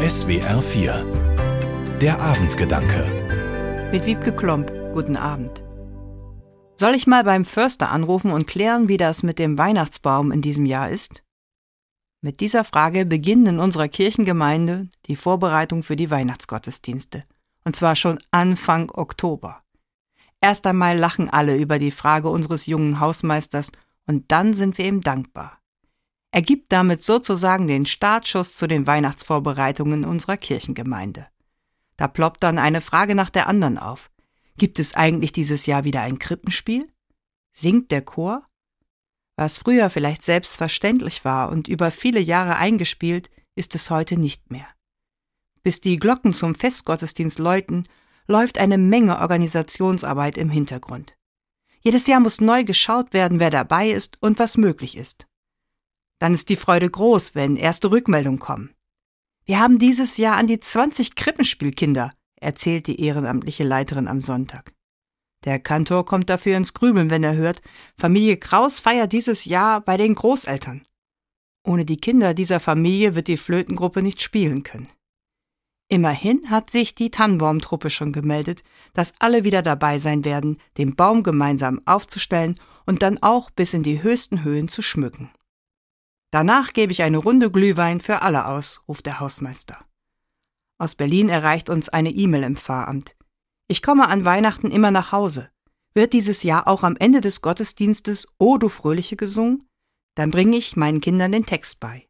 SWR 4 Der Abendgedanke Mit Wiebke Klomp, guten Abend. Soll ich mal beim Förster anrufen und klären, wie das mit dem Weihnachtsbaum in diesem Jahr ist? Mit dieser Frage beginnen in unserer Kirchengemeinde die Vorbereitung für die Weihnachtsgottesdienste. Und zwar schon Anfang Oktober. Erst einmal lachen alle über die Frage unseres jungen Hausmeisters und dann sind wir ihm dankbar. Er gibt damit sozusagen den Startschuss zu den Weihnachtsvorbereitungen unserer Kirchengemeinde. Da ploppt dann eine Frage nach der anderen auf. Gibt es eigentlich dieses Jahr wieder ein Krippenspiel? Singt der Chor? Was früher vielleicht selbstverständlich war und über viele Jahre eingespielt, ist es heute nicht mehr. Bis die Glocken zum Festgottesdienst läuten, läuft eine Menge Organisationsarbeit im Hintergrund. Jedes Jahr muss neu geschaut werden, wer dabei ist und was möglich ist. Dann ist die Freude groß, wenn erste Rückmeldungen kommen. Wir haben dieses Jahr an die 20 Krippenspielkinder, erzählt die ehrenamtliche Leiterin am Sonntag. Der Kantor kommt dafür ins Grübeln, wenn er hört, Familie Kraus feiert dieses Jahr bei den Großeltern. Ohne die Kinder dieser Familie wird die Flötengruppe nicht spielen können. Immerhin hat sich die Tannenbaumtruppe schon gemeldet, dass alle wieder dabei sein werden, den Baum gemeinsam aufzustellen und dann auch bis in die höchsten Höhen zu schmücken. Danach gebe ich eine Runde Glühwein für alle aus, ruft der Hausmeister. Aus Berlin erreicht uns eine E-Mail im Pfarramt. Ich komme an Weihnachten immer nach Hause. Wird dieses Jahr auch am Ende des Gottesdienstes O du Fröhliche gesungen? Dann bringe ich meinen Kindern den Text bei.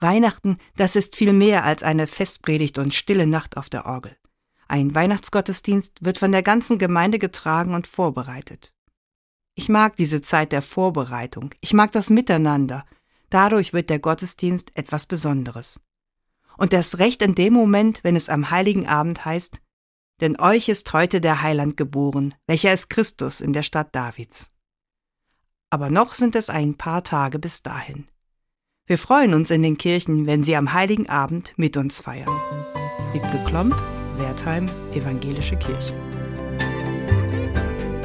Weihnachten, das ist viel mehr als eine Festpredigt und stille Nacht auf der Orgel. Ein Weihnachtsgottesdienst wird von der ganzen Gemeinde getragen und vorbereitet. Ich mag diese Zeit der Vorbereitung. Ich mag das Miteinander. Dadurch wird der Gottesdienst etwas Besonderes. Und das recht in dem Moment, wenn es am heiligen Abend heißt, denn euch ist heute der Heiland geboren, welcher ist Christus in der Stadt Davids. Aber noch sind es ein paar Tage bis dahin. Wir freuen uns in den Kirchen, wenn sie am heiligen Abend mit uns feiern. Wiebke Klomp, Wertheim, Evangelische Kirche.